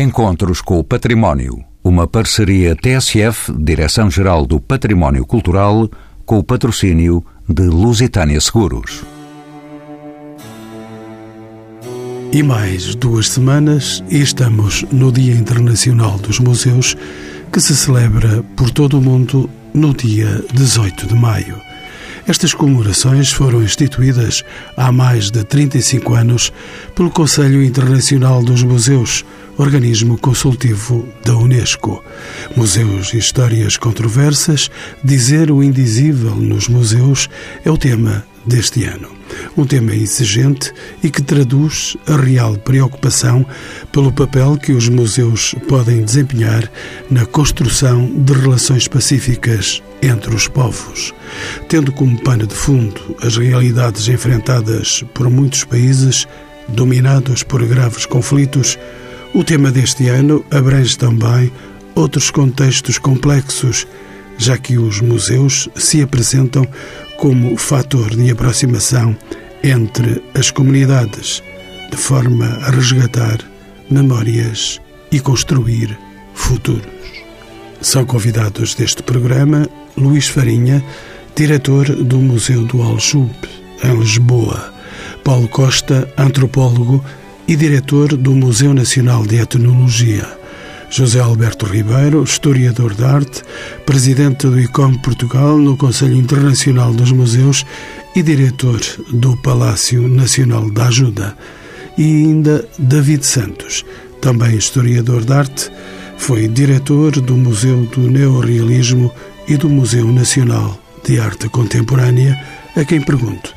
Encontros com o Património. Uma parceria TSF, Direção-Geral do Património Cultural, com o patrocínio de Lusitânia Seguros. E mais duas semanas e estamos no Dia Internacional dos Museus, que se celebra por todo o mundo no dia 18 de maio. Estas comemorações foram instituídas há mais de 35 anos pelo Conselho Internacional dos Museus, organismo consultivo da Unesco. Museus e histórias controversas, dizer o indizível nos museus é o tema deste ano. Um tema exigente e que traduz a real preocupação pelo papel que os museus podem desempenhar na construção de relações pacíficas entre os povos. Tendo como pano de fundo as realidades enfrentadas por muitos países dominados por graves conflitos, o tema deste ano abrange também outros contextos complexos, já que os museus se apresentam como fator de aproximação entre as comunidades, de forma a resgatar memórias e construir futuros. São convidados deste programa Luís Farinha, diretor do Museu do Aljube, em Lisboa, Paulo Costa, antropólogo e diretor do Museu Nacional de Etnologia. José Alberto Ribeiro, historiador de arte, presidente do ICOM Portugal no Conselho Internacional dos Museus e diretor do Palácio Nacional da Ajuda. E ainda David Santos, também historiador de arte, foi diretor do Museu do Neorrealismo e do Museu Nacional de Arte Contemporânea, a quem pergunto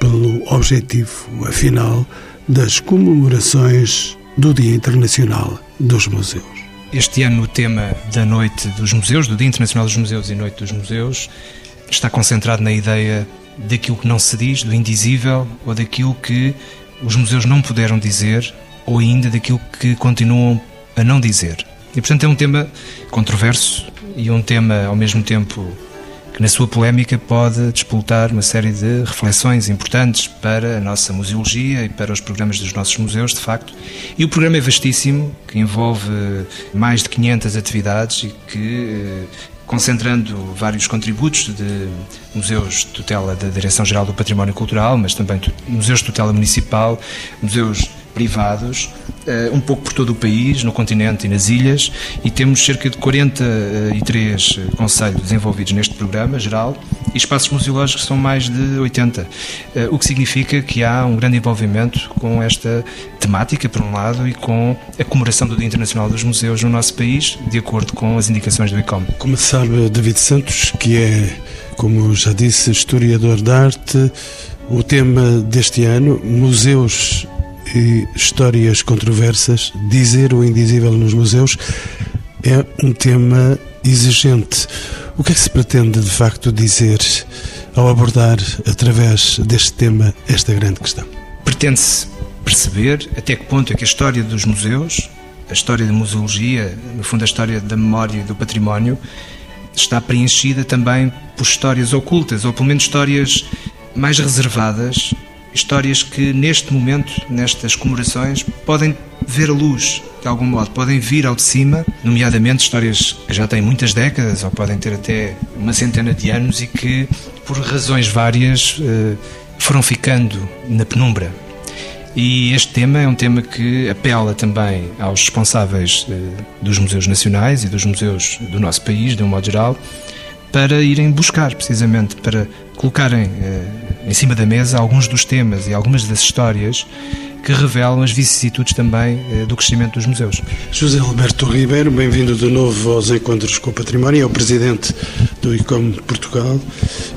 pelo objetivo, afinal, das comemorações do Dia Internacional dos Museus. Este ano o tema da Noite dos Museus, do Dia Internacional dos Museus e Noite dos Museus, está concentrado na ideia daquilo que não se diz, do indizível, ou daquilo que os museus não puderam dizer, ou ainda daquilo que continuam a não dizer. E portanto é um tema controverso e um tema ao mesmo tempo que na sua polémica pode despoltar uma série de reflexões importantes para a nossa museologia e para os programas dos nossos museus, de facto. E o programa é vastíssimo, que envolve mais de 500 atividades e que eh, concentrando vários contributos de museus de tutela da Direção-Geral do Património Cultural, mas também museus de tutela municipal, museus privados, um pouco por todo o país, no continente e nas ilhas, e temos cerca de 43 eh, conselhos envolvidos neste programa geral e espaços museológicos são mais de 80, eh, o que significa que há um grande envolvimento com esta temática, por um lado, e com a comemoração do Dia Internacional dos Museus no nosso país, de acordo com as indicações do ICOM. Como sabe David Santos, que é, como já disse, historiador de arte, o tema deste ano, museus histórias controversas, dizer o indizível nos museus, é um tema exigente. O que é que se pretende de facto dizer ao abordar, através deste tema, esta grande questão? Pretende-se perceber até que ponto é que a história dos museus, a história da museologia, no fundo a história da memória e do património, está preenchida também por histórias ocultas, ou pelo menos histórias mais reservadas histórias que neste momento, nestas comemorações, podem ver a luz de algum modo, podem vir ao de cima, nomeadamente histórias que já têm muitas décadas ou podem ter até uma centena de anos e que, por razões várias, eh, foram ficando na penumbra. E este tema é um tema que apela também aos responsáveis eh, dos museus nacionais e dos museus do nosso país, de um modo geral, para irem buscar, precisamente, para colocarem eh, em cima da mesa alguns dos temas e algumas das histórias que revelam as vicissitudes também eh, do crescimento dos museus. José Alberto Ribeiro, bem-vindo de novo aos Encontros com o Património, é o presidente do ICOM Portugal,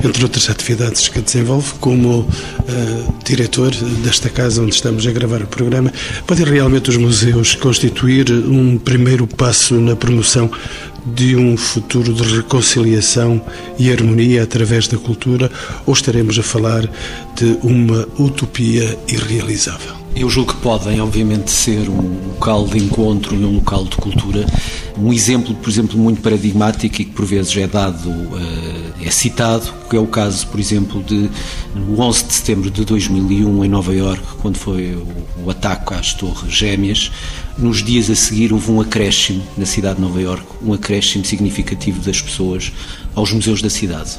entre outras atividades que desenvolve, como uh, diretor desta casa onde estamos a gravar o programa. Podem realmente os museus constituir um primeiro passo na promoção de um futuro de reconciliação e harmonia através da cultura ou estaremos a falar de uma utopia irrealizável? Eu julgo que podem, obviamente, ser um local de encontro e um local de cultura. Um exemplo, por exemplo, muito paradigmático e que por vezes é dado uh, é citado, que é o caso, por exemplo, de no 11 de setembro de 2001 em Nova Iorque, quando foi o, ataque às Torres Gêmeas. Nos dias a seguir houve um acréscimo na cidade de Nova Iorque, um acréscimo significativo das pessoas aos museus da cidade.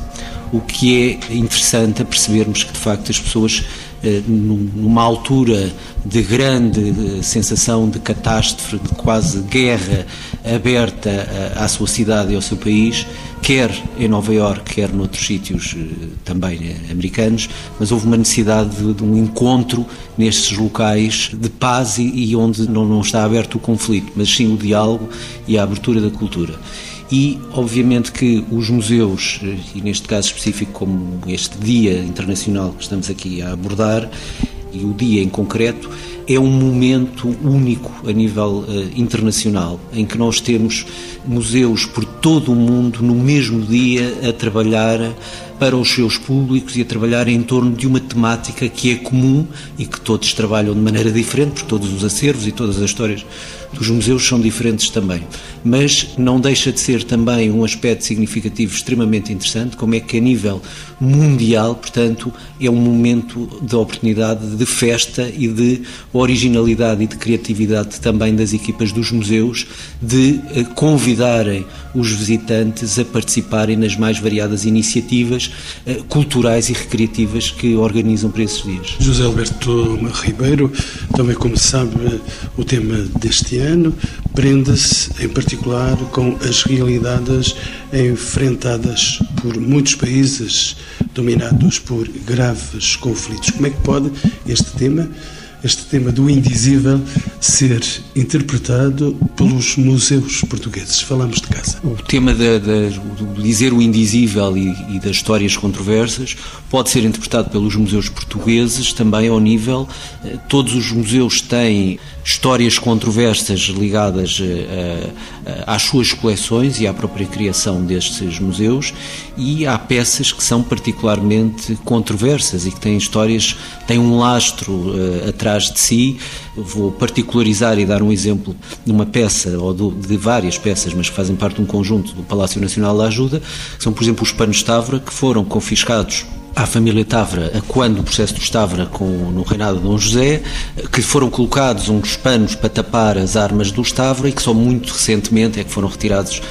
O que é interessante a percebermos que de facto as pessoas eh, numa altura de grande eh, sensação de catástrofe, de quase guerra aberta eh, à sua cidade e ao seu país, quer em Nova Iorque, quer noutros sítios também americanos, mas houve uma necessidade de, um encontro nestes locais de paz e, onde não está aberto o conflito, mas sim o diálogo e a abertura da cultura e, obviamente, que os museus, e neste caso específico, como este Dia Internacional que estamos aqui a abordar, e o dia em concreto, é um momento único a nível uh, internacional, em que nós temos museus por todo o mundo no mesmo dia a trabalhar para os seus públicos e a trabalhar em torno de uma temática que é comum e que todos trabalham de maneira diferente, porque todos os acervos e todas as histórias dos museus são diferentes também. Mas não deixa de ser também um aspecto significativo extremamente interessante, como é que a nível mundial, portanto, é um momento de oportunidade de festa e de originalidade e de criatividade também das equipas dos museus de eh, convidarem os visitantes a participarem nas mais variadas iniciativas eh, culturais e recreativas que organizam para esses dias. José Alberto Ribeiro, também como sabe, o tema deste ano prenda-se em particular com as realidades enfrentadas por muitos países dominados por graves conflitos. Como é que pode este tema este tema do indizível ser interpretado pelos museus portugueses. Falamos de casa. O tema de dizer o indizível e, e, das histórias controversas pode ser interpretado pelos museus portugueses também ao nível. Eh, todos os museus têm histórias controversas ligadas eh, eh, às suas coleções e à própria criação destes museus e há peças que são particularmente controversas e que têm histórias, têm um lastro atrás atrás de si. Vou particularizar e dar um exemplo de uma peça, ou de várias peças, mas que fazem parte de um conjunto do Palácio Nacional da Ajuda, que são, por exemplo, os panos Távora, que foram confiscados à família Távora, quando o processo do Távora com, no reinado de Dom José, que foram colocados uns panos para tapar as armas do Távora e que só muito recentemente é que foram retirados uh,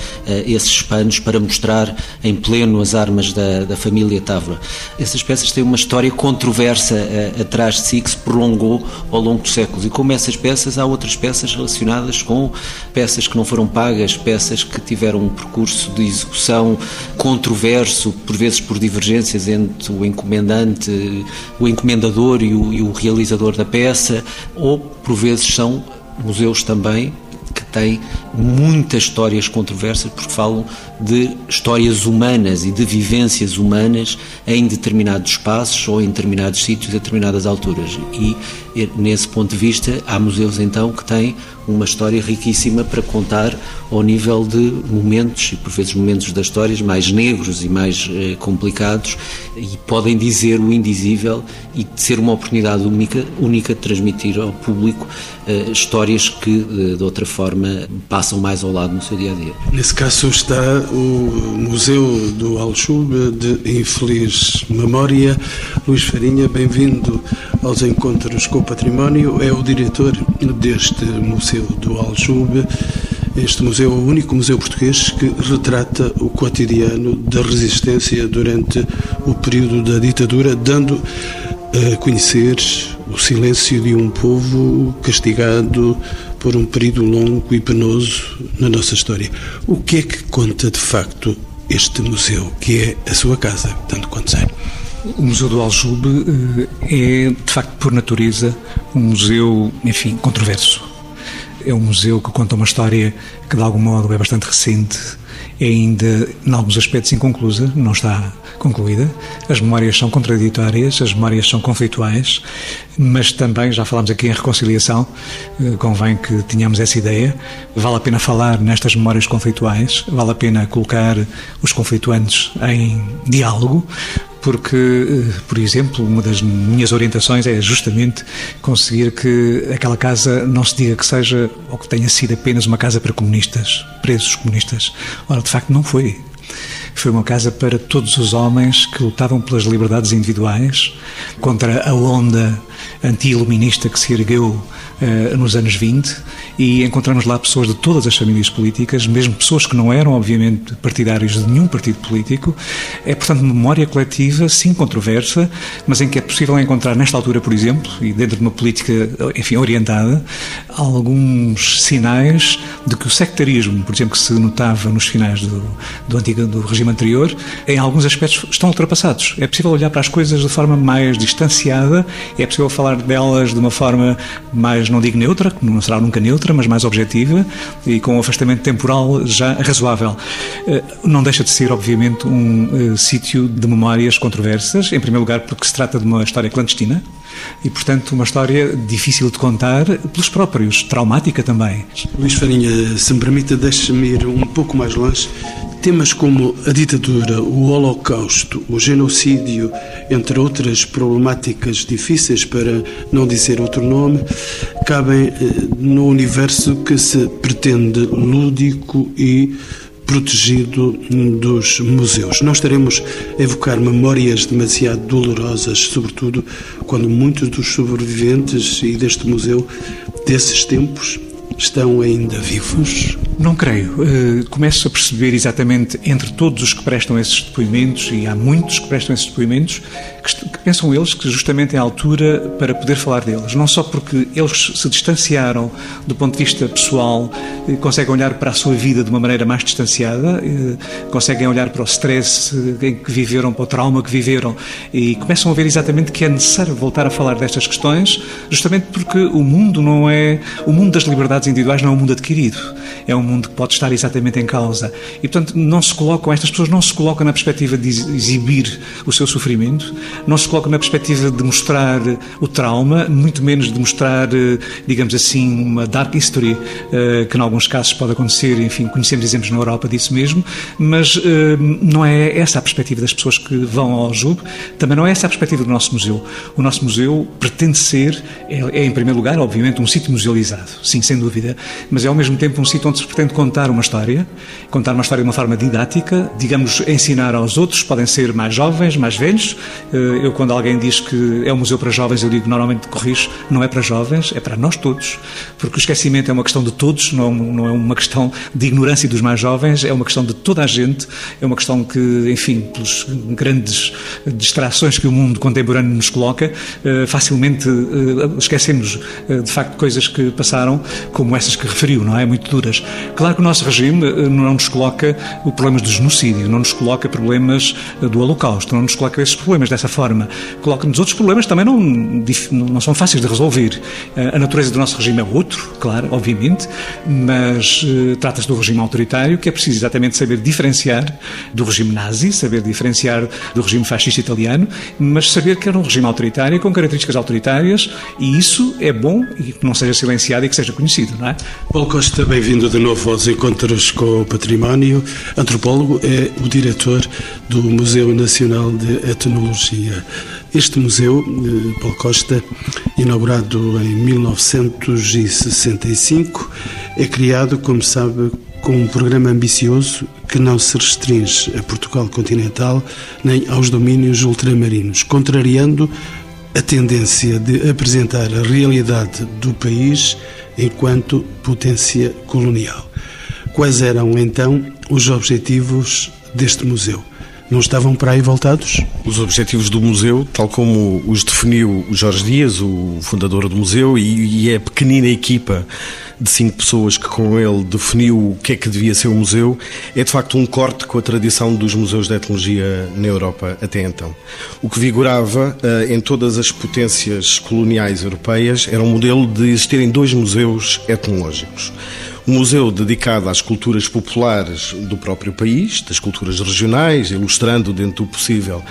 esses panos para mostrar em pleno as armas da, da família Távora. Essas peças têm uma história controversa uh, atrás de si que se prolongou ao longo dos séculos e como essas peças há outras peças relacionadas com peças que não foram pagas, peças que tiveram um percurso de execução controverso, por vezes por divergências entre o encomendante, o encomendador e o, e o realizador da peça, ou por vezes são museus também que têm muitas histórias controversas porque falam de histórias humanas e de vivências humanas em determinados espaços ou em determinados sítios a determinadas alturas. E nesse ponto de vista há museus então que têm uma história riquíssima para contar ao nível de momentos, e por vezes momentos das histórias mais negros e mais eh, complicados, e podem dizer o indizível e ser uma oportunidade única, única de transmitir ao público eh, histórias que, de, de outra forma, passam mais ao lado no seu dia a dia. Nesse caso está o Museu do Aljube de infeliz memória. Luís Farinha, bem-vindo aos Encontros com o Património, é o diretor deste Museu do Aljube. Este museu é o único museu português que retrata o cotidiano da resistência durante o período da ditadura, dando a conhecer o silêncio de um povo castigado por um período longo e penoso na nossa história. O que é que conta de facto este museu, que é a sua casa, tanto quanto sei? O Museu do Aljube eh, é, de facto, por natureza, um museu, enfim, controverso. É um museu que conta uma história que, de algum modo, é bastante recente, é ainda, em alguns aspectos, inconclusa, não está concluída. As memórias são contraditórias, as memórias são conflituais, mas também, já falámos aqui em reconciliação, eh, convém que tenhamos essa ideia. Vale a pena falar nestas memórias conflituais, vale a pena colocar os conflituantes em diálogo, porque, eh, por exemplo, uma das minhas orientações é justamente conseguir que aquela casa não se diga que seja ou que tenha sido apenas uma casa para comunistas, presos comunistas. Ora, de facto, não foi foi uma casa para todos os homens que lutavam pelas liberdades individuais, contra a onda anti-iluminista que se ergueu eh, nos anos 20 e encontramos lá pessoas de todas as famílias políticas, mesmo pessoas que não eram, obviamente, partidários de nenhum partido político. É, portanto, memória coletiva, sim controversa, mas em que é possível encontrar, nesta altura, por exemplo, e dentro de uma política, enfim, orientada, alguns sinais de que o sectarismo, por exemplo, que se notava nos finais do, do antigo do regime anterior, em alguns aspectos estão ultrapassados. É possível olhar para as coisas de forma mais distanciada, é possível falar delas de uma forma mais não digo neutra, não será nunca neutra, mas mais objetiva e com um afastamento temporal já razoável. Eh, não deixa de ser, obviamente, um uh, sítio de memórias controversas, em primeiro lugar porque se trata de uma história clandestina e, portanto, uma história difícil de contar pelos próprios, traumática também. Luís Farinha, se me permite, deixe-me ir um pouco mais longe Temas como a ditadura, o holocausto, o genocídio, entre outras problemáticas difíceis, para não dizer outro nome, cabem eh, no universo que se pretende lúdico e protegido dos museus. Não estaremos a evocar memórias demasiado dolorosas, sobretudo quando muitos dos sobreviventes e deste museu desses tempos estão ainda vivos? Não creio. Uh, começo a perceber exatamente entre todos os que prestam esses depoimentos, e há muitos que prestam esses depoimentos, que, pensam eles que justamente é a altura para poder falar deles. Não só porque eles se distanciaram do ponto de vista pessoal, uh, conseguem olhar para a sua vida de uma maneira mais distanciada, uh, conseguem olhar para o stress em que viveram, para o trauma que viveram, e começam a ver exatamente que é necessário voltar a falar destas questões, justamente porque o mundo não é. O mundo das liberdades individuais não é um mundo adquirido, é um mundo que pode estar exatamente em causa. E, portanto, não se colocam, estas pessoas não se colocam na perspectiva de exibir o seu sofrimento, não se colocam na perspectiva de mostrar o trauma, muito menos de mostrar, eh, digamos assim, uma dark history, eh, que em alguns casos pode acontecer, enfim, conhecemos exemplos na Europa disso mesmo, mas eh, não é essa a perspectiva das pessoas que vão ao JUB, também não é essa a perspectiva do nosso museu. O nosso museu pretende ser, é, é em primeiro lugar, obviamente, um sítio musealizado, sim, sem dúvida, mas é ao mesmo tempo um sítio onde se pretende contar uma história, contar uma história de uma forma didática, digamos, ensinar aos outros, podem ser mais jovens, mais velhos. Eh, eu, quando alguém diz que é um museu para jovens, eu digo normalmente corrijo, não é para jovens, é para nós todos, porque o esquecimento é uma questão de todos, não, não é uma questão de ignorância dos mais jovens, é uma questão de toda a gente, é uma questão que, enfim, pelas grandes distrações que o mundo contemporâneo nos coloca, eh, facilmente eh, esquecemos de facto coisas que passaram, como essas que referiu, não é? Muito duras. Claro que o nosso regime não nos coloca problemas do genocídio, não nos coloca problemas do holocausto, não nos coloca esses problemas dessa forma. Coloca-nos outros problemas também não, não são fáceis de resolver. Eh, a natureza do nosso regime é outro, claro, obviamente, mas trata-se do regime autoritário que é preciso exatamente saber diferenciar do regime nazi, saber diferenciar do regime fascista italiano, mas saber que era um regime autoritário com características autoritárias e isso é bom e que não seja silenciado e que seja conhecido não é? Paulo Costa, bem-vindo de novo aos Encontros com o Património. Antropólogo, é o diretor do Museu Nacional de Etnologia. Este museu, eh, Paulo Costa, inaugurado em 1965, é criado, como sabe, com um programa ambicioso que não se restringe a Portugal continental nem aos domínios ultramarinos, contrariando a tendência de apresentar a realidade do país enquanto potência colonial. Quais eram então os objetivos deste museu? Não estavam para aí voltados? Os objetivos do museu, tal como os definiu o Jorge Dias, o fundador do museu, e, e a pequenina equipa de cinco pessoas que com ele definiu o que é que devia ser o museu, é de facto um corte com a tradição dos museus de etnologia na Europa até então. O que vigorava uh, em todas as potências coloniais europeias era um modelo de existirem dois museus etnológicos. Um museu dedicado às culturas populares do próprio país, das culturas regionais, ilustrando dentro do possível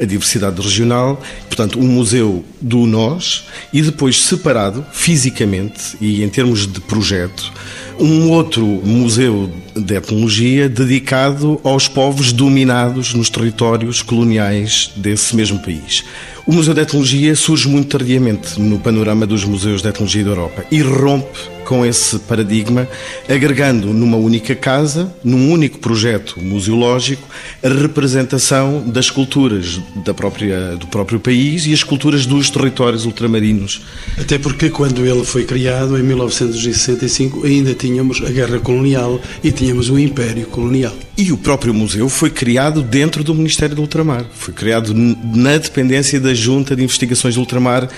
a diversidade regional, portanto, um museu do nós e depois separado fisicamente e em termos de projeto, um outro museu de etnologia dedicado aos povos dominados nos territórios coloniais desse mesmo país. O Museu de Etnologia surge muito tardiamente no panorama dos museus de etnologia da Europa e rompe com esse paradigma, agregando numa única casa, num único projeto museológico, a representação das culturas da própria, do próprio país e as culturas dos territórios ultramarinos. Até porque quando ele foi criado, em 1965, ainda tínhamos a guerra colonial e tínhamos o Império Colonial. E o próprio museu foi criado dentro do Ministério do Ultramar. Foi criado na dependência da Junta de Investigações do Ultramar,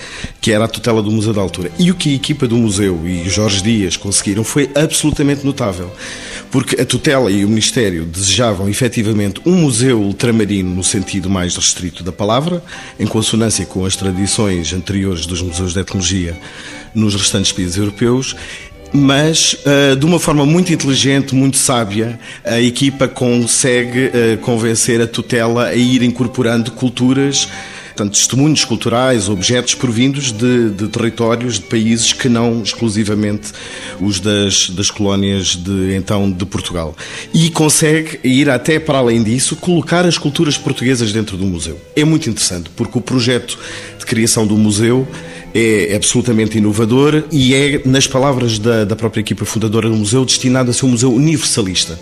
que era a tutela do Museu da Altura. E o que a equipa do museu e Jorge Dias conseguiram foi absolutamente notável. Porque a tutela e o Ministério desejavam efetivamente um museu ultramarino no sentido mais restrito da palavra, em consonância com as tradições anteriores dos museus de etnologia nos restantes países europeus mas uh, de uma forma muito inteligente, muito sábia, a equipa consegue uh, convencer a tutela a ir incorporando culturas, portanto, testemunhos culturais, objetos provindos de, de, territórios, de países que não exclusivamente os das, das colónias de então de Portugal. E consegue ir até para além disso, colocar as culturas portuguesas dentro do museu. É muito interessante, porque o projeto de criação do museu é absolutamente inovador e é, nas palavras da, da própria equipa fundadora do museu, destinado a ser um museu universalista.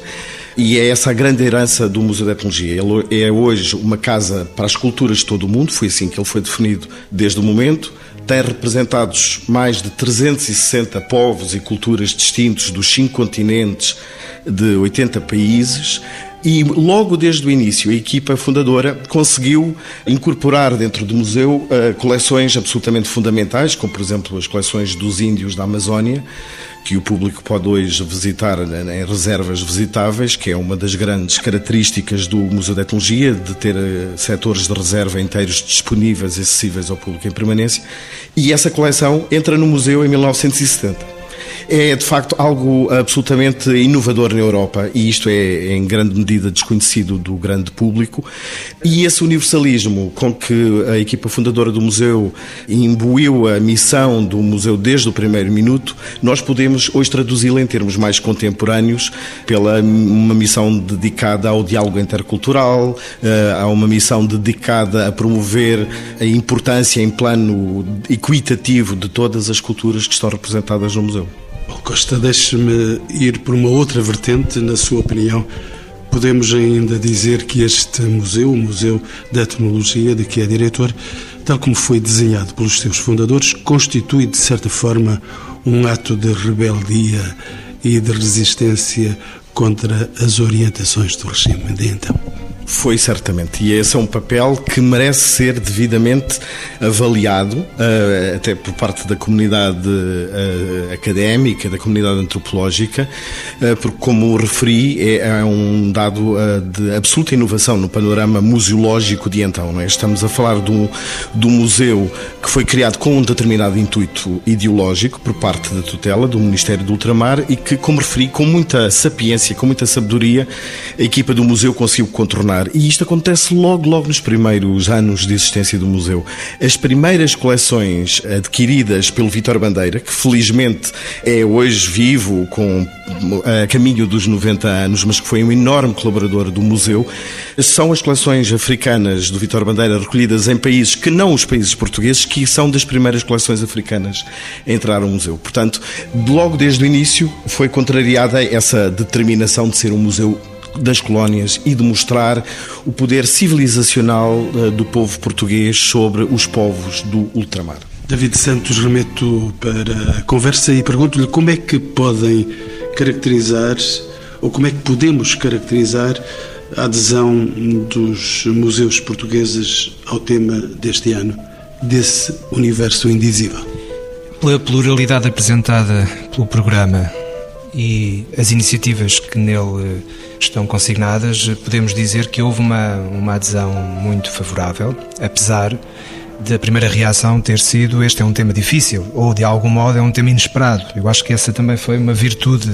E é essa a grande herança do Museu da Etnologia. Ele é hoje uma casa para as culturas de todo o mundo, foi assim que ele foi definido desde o momento. Tem representados mais de 360 povos e culturas distintos dos cinco continentes de 80 países e logo desde o início, a equipa fundadora conseguiu incorporar dentro do museu uh, coleções absolutamente fundamentais, como por exemplo as coleções dos índios da Amazónia, que o público pode hoje visitar em reservas visitáveis, que é uma das grandes características do Museu de Etnologia, de ter uh, setores de reserva inteiros disponíveis acessíveis ao público em permanência. E essa coleção entra no museu em 1970 é de facto algo absolutamente inovador na Europa e isto é em grande medida desconhecido do grande público. E esse universalismo com que a equipa fundadora do museu imbuiu a missão do museu desde o primeiro minuto, nós podemos hoje traduzi-la em termos mais contemporâneos pela uma missão dedicada ao diálogo intercultural, eh, a uma missão dedicada a promover a importância em plano equitativo de todas as culturas que estão representadas no museu. Costa, deixe-me ir por uma outra vertente, na sua opinião. Podemos ainda dizer que este museu, o Museu da Etnologia, de que é diretor, tal como foi desenhado pelos seus fundadores, constitui, de certa forma, um ato de rebeldia e de resistência contra as orientações do regime de então. Foi certamente, e esse é um papel que merece ser devidamente avaliado, eh, até por parte da comunidade eh, académica, da comunidade antropológica, eh, porque, como referi, é, é um dado de absoluta inovação no panorama museológico de então. É? Estamos a falar de um museu que foi criado com um determinado intuito ideológico por parte da tutela do Ministério do Ultramar e que, como referi, com muita sapiência, com muita sabedoria, a equipa do museu conseguiu contornar e isto acontece logo, logo nos primeiros anos de existência do museu. As primeiras coleções adquiridas pelo Vitor Bandeira, que felizmente é hoje vivo, com a caminho dos 90 anos, mas que foi um enorme colaborador do museu, são as coleções africanas do Vitor Bandeira recolhidas em países que não os países portugueses, que são das primeiras coleções africanas a entrar no museu. Portanto, logo desde o início foi contrariada essa determinação de ser um museu das colónias e de mostrar o poder civilizacional eh, do povo português sobre os povos do ultramar. David Santos, remeto para a conversa e pergunto-lhe como é que podem caracterizar, ou como é que podemos caracterizar a adesão dos museus portugueses ao tema deste ano, desse universo indizível. Pela pluralidade apresentada pelo programa e as iniciativas que nele estão consignadas, podemos dizer que houve uma, uma adesão muito favorável, apesar da primeira reação ter sido este é um tema difícil ou de algum modo é um tema inesperado. Eu acho que essa também foi uma virtude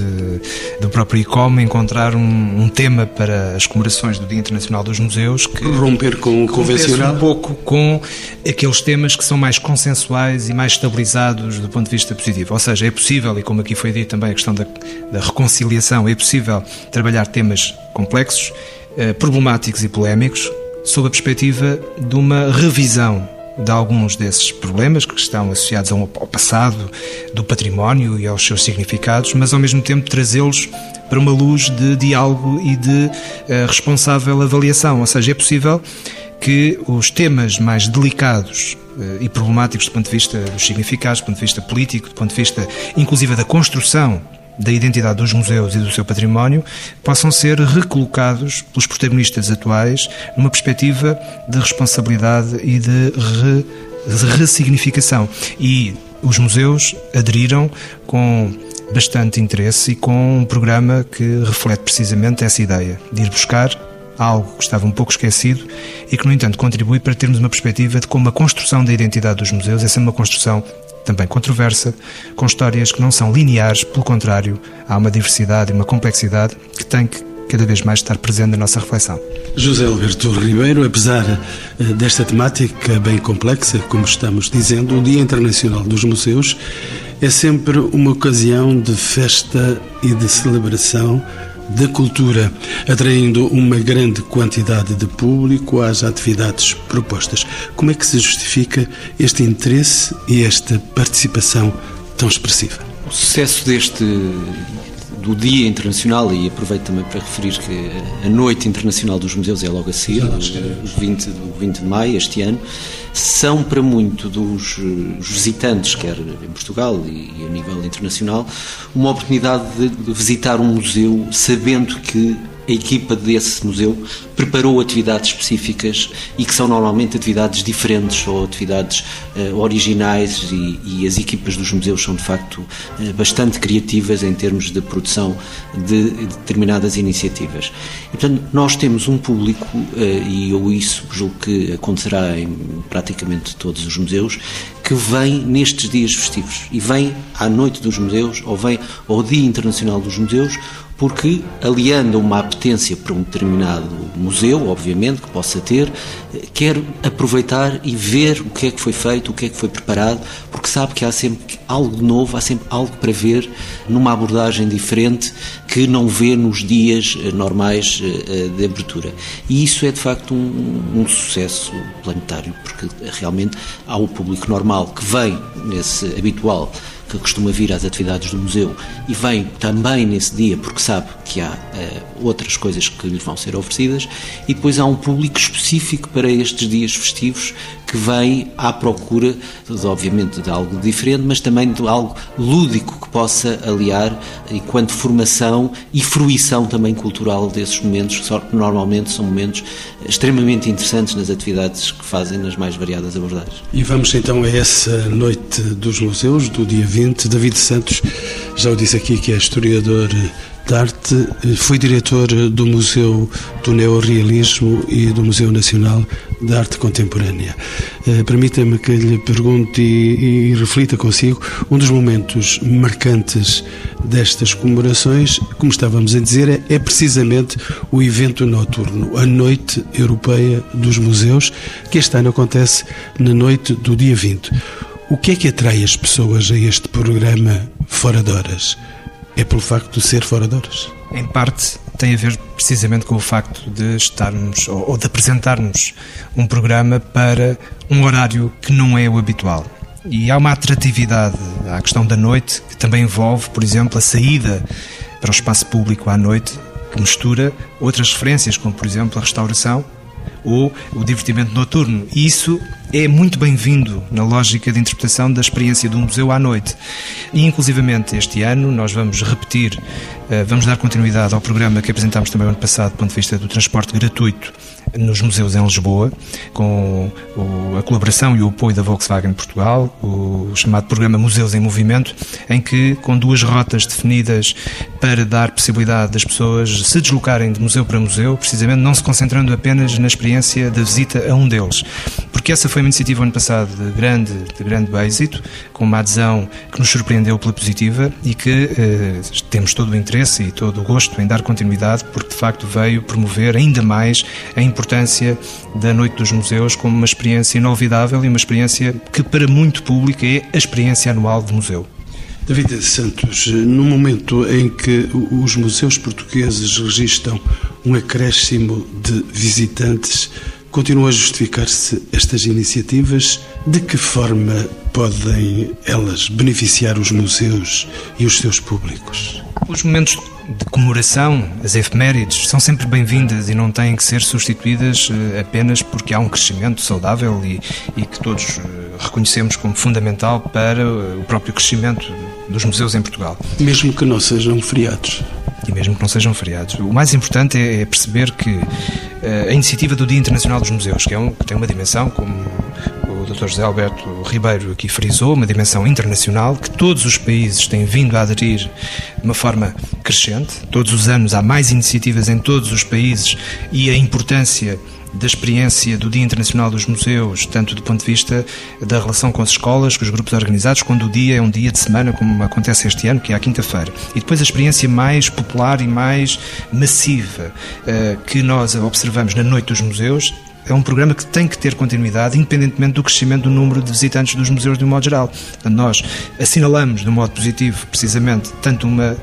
do próprio ICOM encontrar um, um tema para as comemorações do Dia Internacional dos Museus que romper com o convencional um pouco com aqueles temas que são mais consensuais e mais estabilizados do ponto de vista positivo. Ou seja, é possível e como aqui foi dito também a questão da, da reconciliação, é possível trabalhar temas complexos, eh, problemáticos e polémicos sob a perspectiva de uma revisão de alguns desses problemas que estão associados ao passado do património e aos seus significados, mas ao mesmo tempo trazê-los para uma luz de diálogo e de uh, responsável avaliação. Ou seja, é possível que os temas mais delicados uh, e problemáticos do ponto de vista dos significados, do ponto de vista político, do ponto de vista inclusive da construção da identidade dos museus e do seu património possam ser recolocados pelos protagonistas atuais numa perspectiva de responsabilidade e de re ressignificação. E os museus aderiram com bastante interesse e com um programa que reflete precisamente essa ideia de ir buscar algo que estava um pouco esquecido e que, no entanto, contribui para termos uma perspectiva de como a construção da identidade dos museus é sempre uma construção também controversa, com histórias que não são lineares, pelo contrário, há uma diversidade e uma complexidade que tem que cada vez mais estar presente na nossa reflexão. José Alberto Ribeiro, apesar eh, desta temática bem complexa, como estamos dizendo, o Dia Internacional dos Museus é sempre uma ocasião de festa e de celebração da cultura, atraindo uma grande quantidade de público às atividades propostas. Como é que se justifica este interesse e esta participação tão expressiva? O sucesso deste do Dia Internacional, e aproveito também para referir que a Noite Internacional dos Museus é logo a seguir, o 20, 20 de maio, este ano, são para muito dos visitantes, quer em Portugal e, a nível internacional, uma oportunidade de, de visitar um museu sabendo que a equipa desse museu preparou atividades específicas e que são normalmente atividades diferentes ou atividades uh, originais e, e, as equipas dos museus são de facto uh, bastante criativas em termos de produção de, de determinadas iniciativas. E, portanto, nós temos um público, uh, e eu isso julgo que acontecerá em praticamente todos os museus, que vem nestes dias festivos e vem à noite dos museus ou vem ao Dia Internacional dos Museus porque aliando uma apetência para um determinado museu, obviamente, que possa ter, quer aproveitar e ver o que é que foi feito, o que é que foi preparado, porque sabe que há sempre algo novo, há sempre algo para ver numa abordagem diferente que não vê nos dias eh, normais eh, de abertura. E isso é de facto um, um sucesso planetário, porque realmente há o público normal que vem nesse habitual que costuma vir às atividades do museu e vem também nesse dia porque sabe que há uh, outras coisas que lhe vão ser oferecidas, e depois há um público específico para estes dias festivos que vem à procura, obviamente, de algo diferente, mas também de algo lúdico que possa aliar enquanto formação e fruição também cultural desses momentos, que normalmente são momentos extremamente interessantes nas atividades que fazem nas mais variadas abordagens. E vamos então a essa noite dos museus, do dia 20. David Santos já o disse aqui que é historiador de Arte, foi diretor do Museu do Neorrealismo e do Museu Nacional de Arte Contemporânea. Eh, permita-me que lhe pergunte e, e, reflita consigo um dos momentos marcantes destas comemorações, como estávamos a dizer, é, é precisamente o evento noturno, a Noite Europeia dos Museus, que este ano acontece na noite do dia 20. O que é que atrai as pessoas a este programa fora de horas? É pelo facto de ser fora de horas? Em parte tem a ver precisamente com o facto de estarmos ou, ou de apresentarmos um programa para um horário que não é o habitual. E há uma atratividade à questão da noite que também envolve, por exemplo, a saída para o espaço público à noite, que mistura outras referências, como por exemplo a restauração ou o divertimento noturno. E isso é muito bem-vindo na lógica de interpretação da experiência do museu à noite. E, inclusivamente, este ano nós vamos repetir, vamos dar continuidade ao programa que apresentámos também no ano passado do ponto de vista do transporte gratuito nos museus em Lisboa, com a colaboração e o apoio da Volkswagen Portugal, o chamado programa Museus em Movimento, em que, com duas rotas definidas para dar possibilidade das pessoas se deslocarem de museu para museu, precisamente não se concentrando apenas na experiência da visita a um deles. Porque essa foi uma iniciativa ano passado de grande, de grande êxito, com uma adesão que nos surpreendeu pela positiva e que eh, temos todo o interesse e todo o gosto em dar continuidade, porque de facto veio promover ainda mais a importância da Noite dos Museus como uma experiência inolvidável e uma experiência que para muito público é a experiência anual de museu. David Santos, no momento em que os museus portugueses registram um acréscimo de visitantes, Continua a justificar-se estas iniciativas? De que forma podem elas beneficiar os museus e os seus públicos? Os momentos de comemoração, as efemérides, são sempre bem-vindas e não têm que ser substituídas eh, apenas porque há um crescimento saudável e, e que todos eh, reconhecemos como fundamental para eh, o próprio crescimento dos museus em Portugal. Mesmo que não sejam feriados. E mesmo que não sejam feriados. O mais importante é perceber que a iniciativa do Dia Internacional dos Museus, que, é um, que tem uma dimensão, como o Dr. José Alberto Ribeiro aqui frisou, uma dimensão internacional que todos os países têm vindo a aderir de uma forma crescente. Todos os anos há mais iniciativas em todos os países e a importância da experiência do Dia Internacional dos Museus, tanto do ponto de vista da relação com as escolas, com os grupos organizados, quando o dia é um dia de semana, como acontece este ano, que é a quinta-feira. E depois a experiência mais popular e mais massiva eh, que nós observamos na Noite dos Museus é um programa que tem que ter continuidade, independentemente do crescimento do número de visitantes dos museus de um modo geral. Nós assinalamos de um modo positivo, precisamente, tanto uma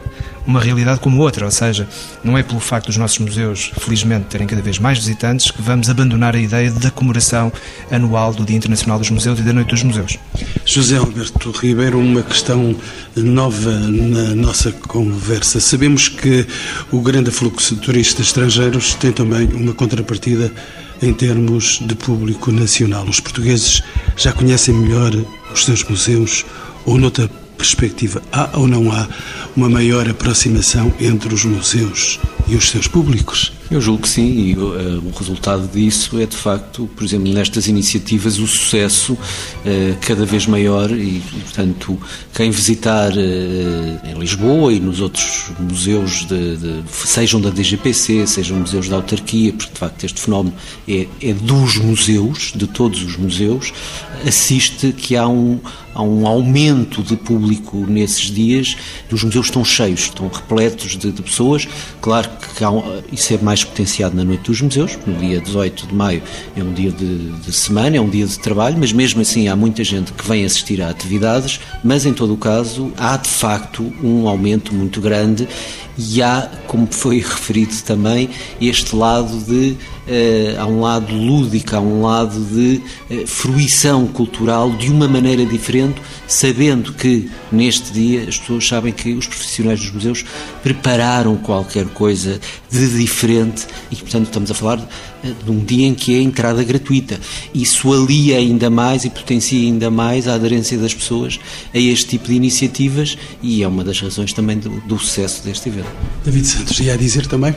uma realidade como outra, ou seja, não é pelo facto dos nossos museus, felizmente, terem cada vez mais visitantes que vamos abandonar a ideia da comemoração anual do Dia Internacional dos Museus e da Noite dos Museus. José Alberto Ribeiro, uma questão nova na nossa conversa. Sabemos que o grande fluxo de turistas estrangeiros tem também uma contrapartida em termos de público nacional. Os portugueses já conhecem melhor os seus museus ou, noutra perspectiva, há ou não há uma maior aproximação entre os museus e os seus públicos? Eu julgo que sim, e uh, o resultado disso é de facto, por exemplo, nestas iniciativas, o sucesso uh, cada vez maior e, portanto, quem visitar uh, em Lisboa e nos outros museus, de, de, sejam da DGPC, sejam museus da autarquia, porque de facto este fenómeno é, é dos museus, de todos os museus, assiste que há um, há um aumento de público nesses dias, os museus estão cheios, estão repletos de, de pessoas, claro que há, isso é mais mais potenciado na Noite dos Museus. No dia 18 de maio é um dia de, de, semana, é um dia de trabalho, mas mesmo assim há muita gente que vem assistir a atividades. Mas em todo o caso, há de facto um aumento muito grande e há, como foi referido também, este lado de uh, há um lado lúdico, há um lado de uh, fruição cultural de uma maneira diferente, sabendo que neste dia as pessoas sabem que os profissionais dos museus prepararam qualquer coisa de diferente e, portanto, estamos a falar uh, de um dia em que é entrada gratuita. Isso alia ainda mais e potencia ainda mais a aderência das pessoas a este tipo de iniciativas e é uma das razões também do, do sucesso deste evento. David Santos, ia dizer também?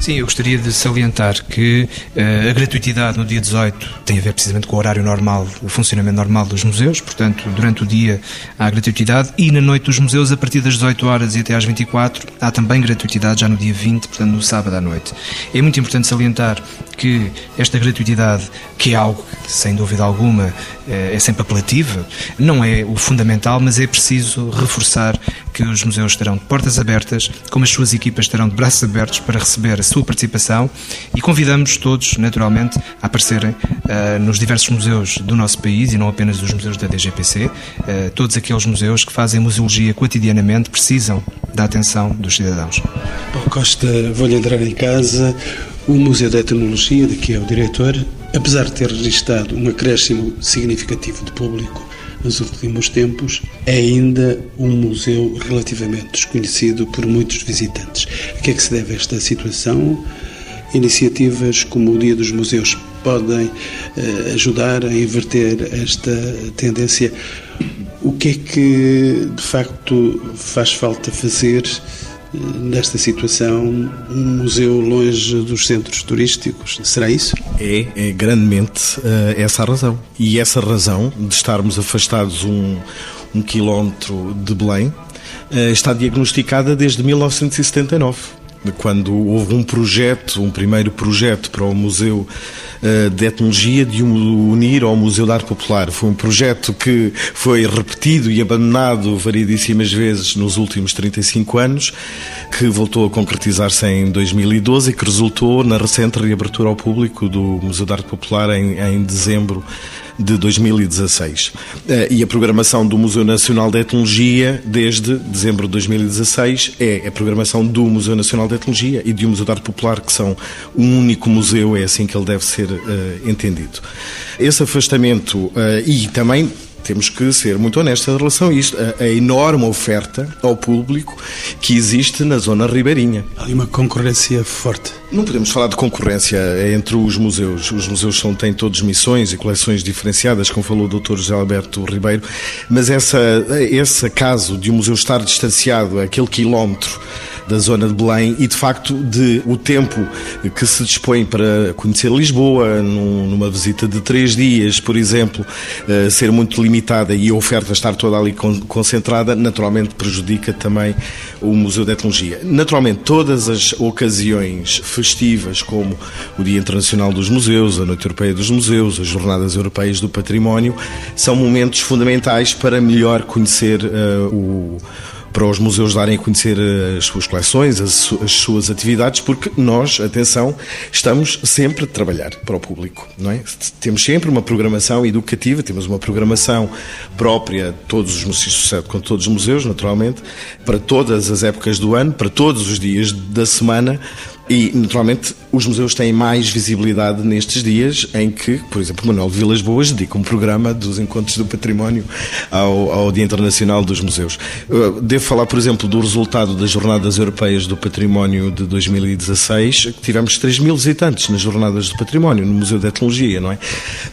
Sim, eu gostaria de salientar que uh, a gratuitidade no dia 18 tem a ver precisamente com o horário normal, o funcionamento normal dos museus, portanto, durante o dia há gratuitidade e na noite dos museus, a partir das 18 horas e até às 24, há também gratuitidade já no dia 20, portanto, no sábado à noite. É muito importante salientar que esta gratuitidade, que é algo que, sem dúvida alguma, é sempre apelativa, não é o fundamental, mas é preciso reforçar que os museus estarão de portas abertas, como as suas equipas estarão de braços abertos para receber a sua participação e convidamos todos, naturalmente, a aparecerem uh, nos diversos museus do nosso país e não apenas dos museus da DGPC. Uh, eh, todos aqueles museus que fazem museologia cotidianamente precisam da atenção dos cidadãos. Paulo Costa, vou-lhe entrar em casa. O Museu da Etnologia, de que é o diretor, apesar de ter registrado um acréscimo significativo de público, nos últimos tempos, é ainda um museu relativamente desconhecido por muitos visitantes. A que é que se deve esta situação? Iniciativas como o Dia dos Museus podem eh, ajudar a inverter esta tendência. O que é que de facto faz falta fazer nesta situação um museu longe dos centros turísticos? Será isso? É, é grandemente uh, essa a razão. E essa razão de estarmos afastados um, um quilómetro de Belém uh, está diagnosticada desde 1979 quando houve um projeto, um primeiro projeto para o Museu eh, de Etnologia de unir ao Museu da Arte Popular. Foi um projeto que foi repetido e abandonado variedíssimas vezes nos últimos 35 anos, que voltou a concretizar-se em 2012 e que resultou na recente reabertura ao público do Museu da Arte Popular em, em dezembro de 2016. Eh, e a programação do Museu Nacional de Etnologia, desde dezembro de 2016, é a programação do Museu Nacional de Etnologia e do Museu de Arte Popular, que são um único museu, é assim que ele deve ser uh, entendido. Esse afastamento uh, e também temos que ser muito honestos em relação a isto. A, a, enorme oferta ao público que existe na zona ribeirinha. Há uma concorrência forte. Não podemos falar de concorrência entre os museus. Os museus são, têm todos missões e coleções diferenciadas, como falou o Dr. José Alberto Ribeiro, mas essa, esse caso de um museu estar distanciado, aquele quilómetro da zona de Belém e, de facto, de o tempo que se dispõe para conhecer Lisboa, numa visita de três dias, por exemplo, eh, ser muito limitada e a oferta estar toda ali concentrada, naturalmente prejudica também o Museu de Etnologia. Naturalmente, todas as ocasiões festivas, como o Dia Internacional dos Museus, a Noite Europeia dos Museus, as Jornadas Europeias do Património, são momentos fundamentais para melhor conhecer uh, o para os museus darem a conhecer eh, as suas coleções, as, as, suas atividades, porque nós, atenção, estamos sempre a trabalhar para o público, não é? Temos sempre uma programação educativa, temos uma programação própria, todos os museus, com todos os museus, naturalmente, para todas as épocas do ano, para todos os dias da semana, e, naturalmente, os museus têm mais visibilidade nestes dias em que, por exemplo, Manuel Vilas Boas dedica um programa dos Encontros do Património ao, ao Dia Internacional dos Museus. Devo falar, por exemplo, do resultado das Jornadas Europeias do Património de 2016, que tivemos 3 mil visitantes nas Jornadas do Património, no Museu de Etnologia, não é?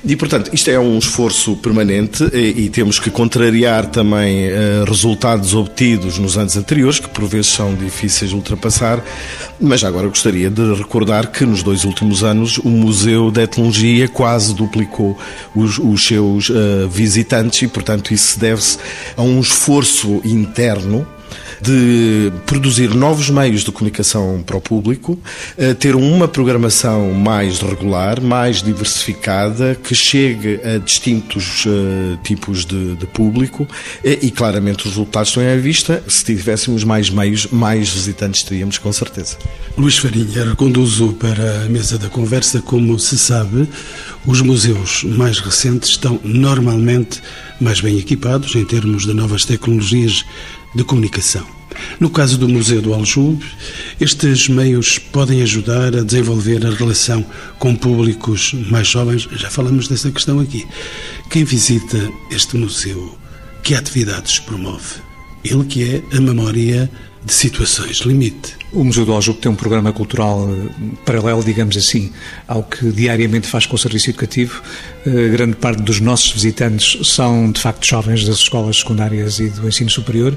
E, portanto, isto é um esforço permanente e, e temos que contrariar também uh, resultados obtidos nos anos anteriores, que por vezes são difíceis de ultrapassar, mas agora gostaria de recordar que nos dois últimos anos o Museu de Etnologia quase duplicou os, os seus uh, visitantes e, portanto, isso deve-se a um esforço interno de produzir novos meios de comunicação para o público, eh, ter uma programação mais regular, mais diversificada, que chegue a distintos uh, tipos de, de público e, e, claramente os resultados estão à vista. Se tivéssemos mais meios, mais visitantes teríamos com certeza. Luís Farinha, conduzo para a mesa da conversa. Como se sabe, os museus mais recentes estão normalmente mais bem equipados em termos de novas tecnologias de comunicação. No caso do Museu do Aljube, estes meios podem ajudar a desenvolver a relação com públicos mais jovens. Já falamos dessa questão aqui. Quem visita este museu, que atividades promove? Ele que é a memória de situações limite. O Museu do Aljube tem um programa cultural eh, paralelo, digamos assim, ao que diariamente faz com o serviço educativo. Uh, grande parte dos nossos visitantes são, de facto, jovens das escolas secundárias e do ensino superior.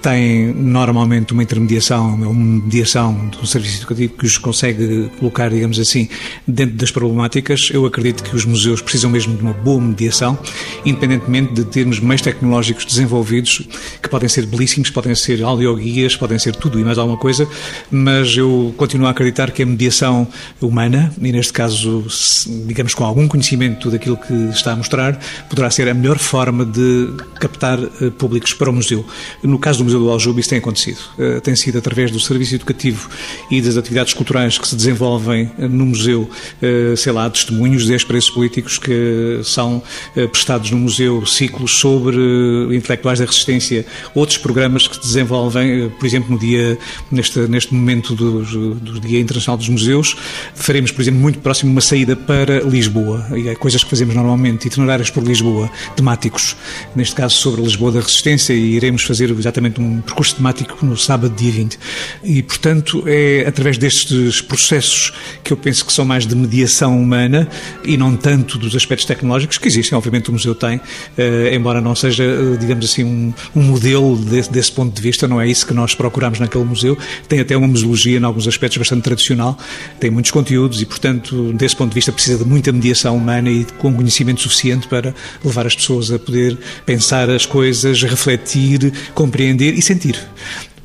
Tem normalmente uma intermediação, uma mediação do serviço educativo que os consegue colocar, digamos assim, dentro das problemáticas. Eu acredito que os museus precisam mesmo de uma boa mediação, independentemente de termos meios tecnológicos desenvolvidos que podem ser belíssimos, podem ser audioguias, podem ser tudo e mais alguma coisa mas eu continuo a acreditar que a mediação humana, e neste caso, digamos, com algum conhecimento daquilo que está a mostrar, poderá ser a melhor forma de captar eh, públicos para o museu. No caso do Museu do Aljube, isso tem acontecido. Eh, tem sido através do serviço educativo e das atividades culturais que se desenvolvem eh, no museu, sei lá, testemunhos de ex-presos políticos que são prestados no museu, ciclos sobre intelectuais da resistência, outros programas que se desenvolvem, por exemplo, no dia, neste, neste neste momento do, do Dia Internacional dos Museus, faremos, por exemplo, muito próximo uma saída para Lisboa, e coisas que fazemos normalmente, itinerários por Lisboa, temáticos, neste caso sobre Lisboa da Resistência, e iremos fazer exatamente um percurso temático no sábado, dia 20. E, portanto, é através destes processos que eu penso que são mais de mediação humana e não tanto dos aspectos tecnológicos que existem, obviamente o museu tem, eh, embora não seja, eh, digamos assim, um, um modelo desse, desse ponto de vista, não é isso que nós procuramos naquele museu, tem até uma museologia, em alguns aspectos, bastante tradicional, tem muitos conteúdos e, portanto, desse ponto de vista, precisa de muita mediação humana e com conhecimento suficiente para levar as pessoas a poder pensar as coisas, refletir, compreender e sentir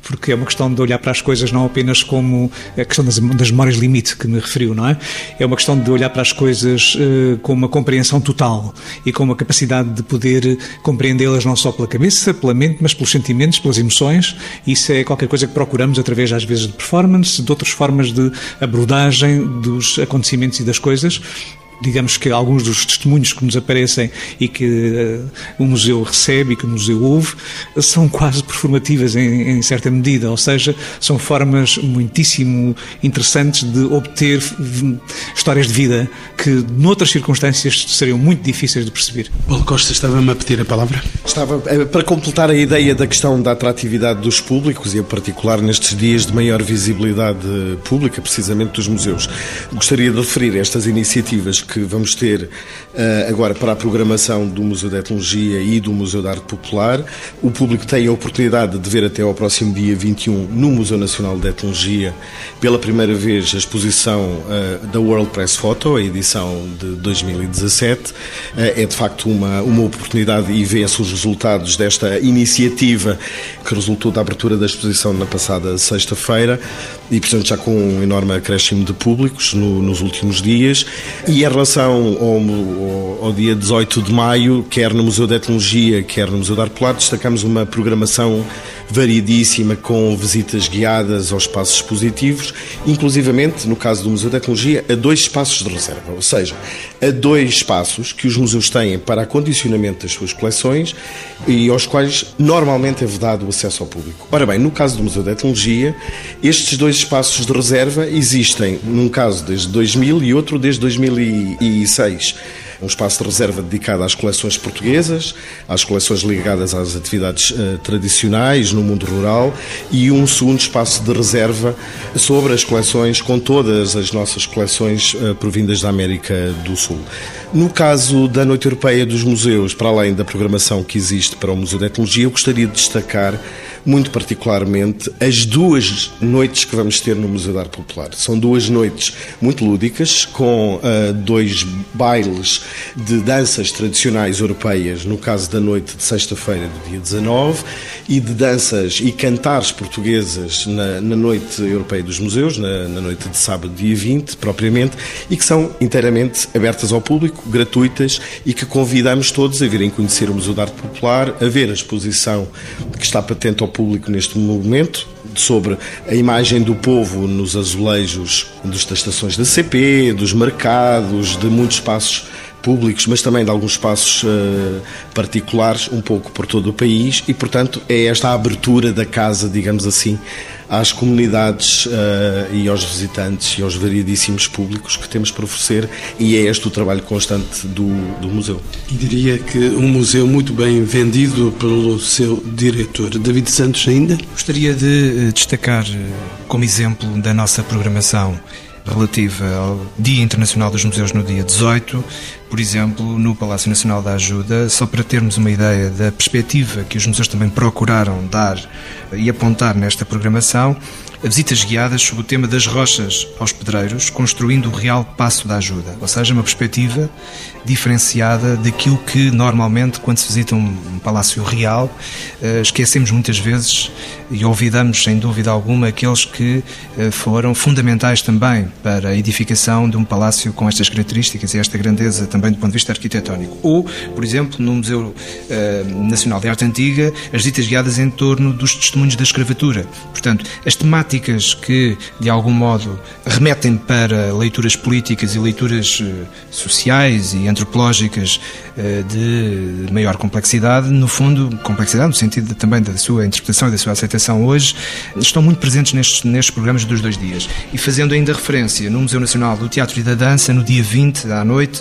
porque é uma questão de olhar para as coisas não apenas como a questão das, das memórias limite que me referiu, não é? É uma questão de olhar para as coisas uh, com uma compreensão total e com uma capacidade de poder compreendê-las não só pela cabeça, pela mente, mas pelos sentimentos, pelas emoções. Isso é qualquer coisa que procuramos através, às vezes, de performance, de outras formas de abordagem dos acontecimentos e das coisas digamos que alguns dos testemunhos que nos aparecem e que uh, o museu recebe e que o museu ouve são quase performativas em, em, certa medida, ou seja, são formas muitíssimo interessantes de obter histórias de vida que noutras circunstâncias seriam muito difíceis de perceber. Paulo Costa estava-me a pedir a palavra? Estava eh, para completar a ideia da questão da atratividade dos públicos e em particular nestes dias de maior visibilidade pública, precisamente dos museus. Gostaria de referir estas iniciativas que vamos ter uh, agora para a programação do Museu da Etnologia e do Museu da Arte Popular. O público tem a oportunidade de ver até ao próximo dia 21 no Museu Nacional da Etnologia pela primeira vez a exposição uh, da World Press Photo, a edição de 2017. Uh, é de facto uma, uma oportunidade e vê-se os resultados desta iniciativa que resultou da abertura da exposição na passada sexta-feira e, portanto, já com um enorme acréscimo de públicos no, nos últimos dias. E em relação ao, ao, dia 18 de maio, quer no Museu de Etnologia, quer no Museu de Arte Popular, destacamos uma programação variedíssima com visitas guiadas aos espaços expositivos, inclusivamente, no caso do Museu de Etnologia, a dois espaços de reserva, ou seja, a dois espaços que os museus têm para acondicionamento das suas coleções e aos quais normalmente é vedado o acesso ao público. Ora bem, no caso do Museu de Etnologia, estes dois espaços de reserva existem, num caso desde 2000 e outro desde 2006 um espaço de reserva dedicado às coleções portuguesas, às coleções ligadas às atividades uh, tradicionais no mundo rural e um segundo espaço de reserva sobre as coleções, com todas as nossas coleções uh, provindas da América do Sul. No caso da Noite Europeia dos Museus, para além da programação que existe para o Museu de Etnologia, eu gostaria de destacar muito particularmente as duas noites que vamos ter no Museu da Arte Popular. São duas noites muito lúdicas, com uh, dois bailes de danças tradicionais europeias, no caso da noite de sexta-feira do dia 19, e de danças e cantares portuguesas na, na Noite Europeia dos Museus, na, na noite de sábado, dia 20, propriamente, e que são inteiramente abertas ao público, gratuitas, e que convidamos todos a virem conhecer o Museu da Arte Popular, a ver a exposição que está patente ao público neste momento, sobre a imagem do povo nos azulejos das estações da CP, dos mercados, de muitos espaços públicos, mas também de alguns espaços uh, particulares, um pouco por todo o país, e, portanto, é esta abertura da casa, digamos assim, às comunidades uh, e aos visitantes e aos variedíssimos públicos que temos para oferecer, e é este o trabalho constante do, do museu. E diria que um museu muito bem vendido pelo seu diretor, David Santos, ainda? Gostaria de eh, destacar como exemplo da nossa programação relativa ao Dia Internacional dos Museus no dia 18, por exemplo, no Palácio Nacional da Ajuda, só para termos uma ideia da perspectiva que os museus também procuraram dar e apontar nesta programação, visitas guiadas sob o tema das rochas aos pedreiros, construindo o real passo da ajuda, ou seja, uma perspectiva diferenciada daquilo que normalmente, quando se visita um palácio real, eh, esquecemos muitas vezes e olvidamos, sem dúvida alguma, aqueles que eh, foram fundamentais também para a edificação de um palácio com estas características e esta grandeza também do ponto de vista arquitetónico. Ou, por exemplo, no Museu eh, Nacional de Arte Antiga, as visitas guiadas em torno dos testemunhos da escravatura. Portanto, as temáticas que, de algum modo, remetem para leituras políticas e leituras eh, sociais e antropológicas de maior complexidade, no fundo, complexidade no sentido também da sua interpretação e da sua aceitação hoje, estão muito presentes nestes, nestes programas dos dois dias. E fazendo ainda referência no Museu Nacional do Teatro e da Dança, no dia 20 à noite,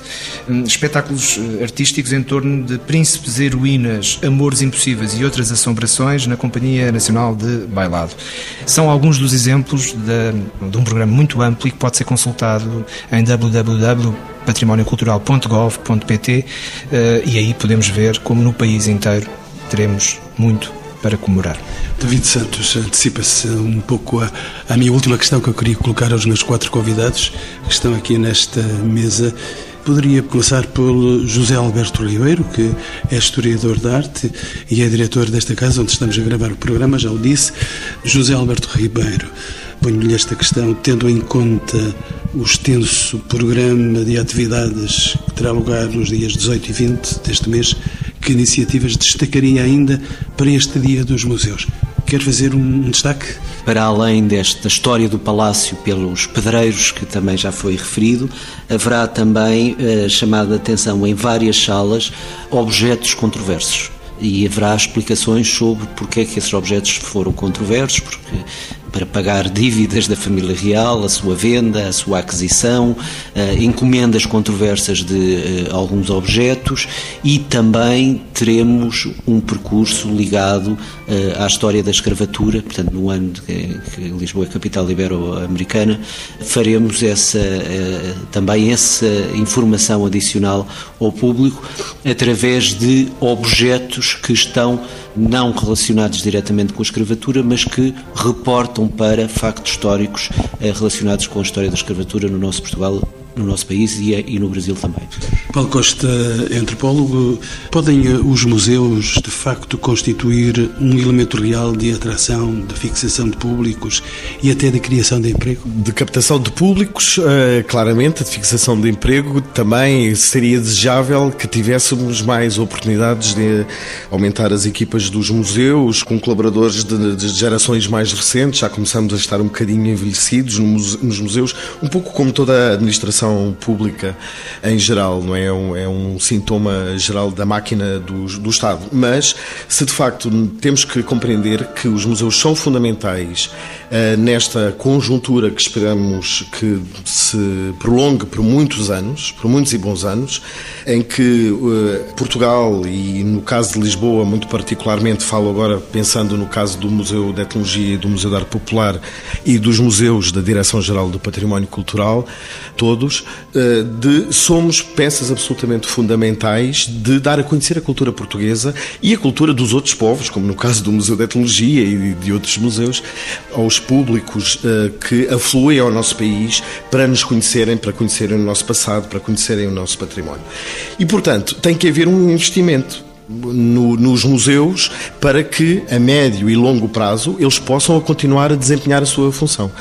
hum, espetáculos eh, artísticos em torno de príncipes, heroínas, amores impossíveis e outras assombrações na Companhia Nacional de Bailado. São alguns dos exemplos de, de um programa muito amplo e que pode ser consultado em www.patrimoniocultural.gov.pt eh, e aí podemos ver como no país inteiro teremos muito para comemorar. David Santos, antecipa-se um pouco a, a minha última questão que eu queria colocar aos meus quatro convidados que estão aqui nesta mesa Poderia começar pelo José Alberto Ribeiro, que é historiador de arte e é diretor desta casa onde estamos a gravar o programa, já o disse. José Alberto Ribeiro, ponho-lhe esta questão, tendo em conta o extenso programa de atividades que terá lugar nos dias 18 e 20 deste mês, que iniciativas destacaria ainda para este Dia dos Museus? Quer fazer um destaque? Para além desta história do palácio pelos pedreiros, que também já foi referido, haverá também eh, chamada atenção em várias salas objetos controversos e haverá explicações sobre porque é que esses objetos foram controversos, porque para pagar dívidas da família real, a sua venda, a sua aquisição, uh, encomendas controversas de uh, alguns objetos e também teremos um percurso ligado uh, à história da escravatura, portanto, no ano que Lisboa é capital ibero-americana, faremos essa, também essa informação adicional ao público através de objetos que estão não relacionados diretamente com a escravatura, mas que reportam para factos históricos eh, relacionados com a história da escravatura no nosso Portugal no nosso país e, e no Brasil também. Paulo Costa, antropólogo, podem eh, os museus de facto constituir um elemento real de atração, de fixação de públicos e até de criação de emprego? De captação de públicos, eh, claramente, de fixação de emprego, também seria desejável que tivéssemos mais oportunidades de aumentar as equipas dos museus com colaboradores de, de gerações mais recentes. Já começamos a estar um bocadinho envelhecidos nos museus, um pouco como toda a administração pública em geral, não é? É um, é um sintoma geral da máquina do, do Estado. Mas, se de facto temos que compreender que os museus são fundamentais uh, nesta conjuntura que esperamos que se prolongue por muitos anos, por muitos e bons anos, em que uh, Portugal, e no caso de Lisboa, muito particularmente, falo agora pensando no caso do Museu de Etnologia e do Museu de Arte Popular e dos museus da Direção-Geral do Património Cultural, todos, eh, de somos peças absolutamente fundamentais de dar a conhecer a cultura portuguesa e a cultura dos outros povos, como no caso do Museu de Etnologia e de outros museus, aos públicos eh, que afluem ao nosso país para nos conhecerem, para conhecerem o nosso passado, para conhecerem o nosso património. E, portanto, tem que haver um investimento no, nos museus para que, a médio e longo prazo, eles possam continuar a desempenhar a sua função.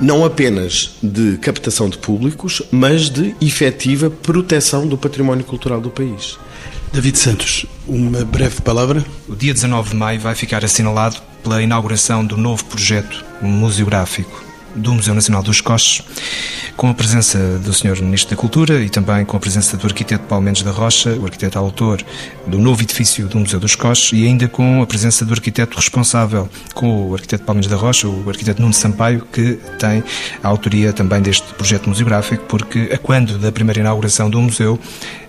Não apenas de captação de públicos, mas de efetiva proteção do património cultural do país. David Santos, uma breve palavra. O dia 19 de maio vai ficar assinalado pela inauguração do novo projeto museográfico do Museu Nacional dos Coches, com a presença do Sr. Ministro da Cultura e também com a presença do arquiteto Paulo Mendes da Rocha, o arquiteto autor do novo edifício do Museu dos Coches, e ainda com a presença do arquiteto responsável, com o arquiteto Paulo Mendes da Rocha, o arquiteto Nuno Sampaio, que tem a autoria também deste projeto museográfico, porque a quando da primeira inauguração do museu,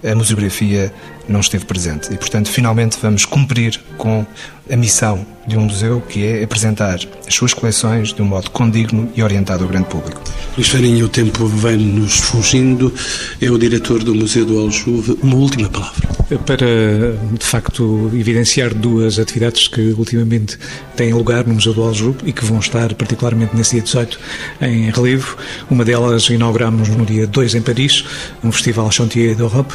a museografia não esteve presente. E, portanto, finalmente vamos cumprir com a missão de um museu, que é apresentar as suas coleções de um modo condigno e orientado ao grande público. Luís Farinha, o tempo vem-nos fugindo. É o diretor do Museu do Aljuve. Uma última palavra. Para, de facto, evidenciar duas atividades que ultimamente têm lugar no Museu do Aljuve e que vão estar particularmente nesse dia 18 em relevo. Uma delas inauguramos no dia 2 em Paris, um festival Chantier d'Europe,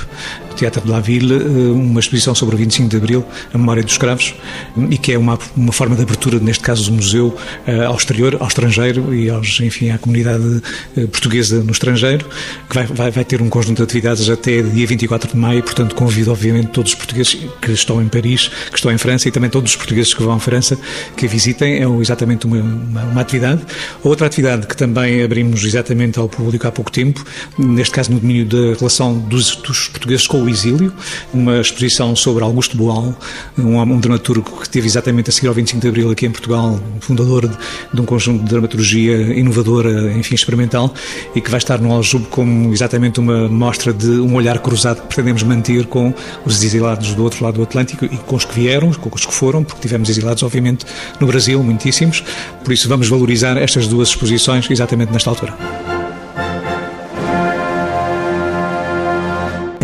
Teatro de la Ville, eh, uma exposição sobre o 25 de Abril, a memória dos escravos, e que é uma, uma forma de abertura, neste caso do museu, eh, ao exterior, ao estrangeiro e aos, enfim, à comunidade eh, portuguesa no estrangeiro, que vai, vai, vai ter um conjunto de atividades até dia 24 de maio, portanto convido obviamente todos os portugueses que estão em Paris, que estão em França e também todos os portugueses que vão à França que a visitem, é exatamente uma, uma, uma atividade. Outra atividade que também abrimos exatamente ao público há pouco tempo, neste caso no domínio da relação dos, dos portugueses com o Exílio, uma exposição sobre Augusto Boal, um, um dramaturgo que teve exatamente a seguir ao 25 de Abril aqui em Portugal, fundador de, de um conjunto de dramaturgia inovadora, enfim, experimental, e que vai estar no Aljube como exatamente uma mostra de um olhar cruzado que pretendemos manter com os exilados do outro lado do Atlântico e com os que vieram, com os que foram, porque tivemos exilados, obviamente, no Brasil, muitíssimos. Por isso, vamos valorizar estas duas exposições exatamente nesta altura.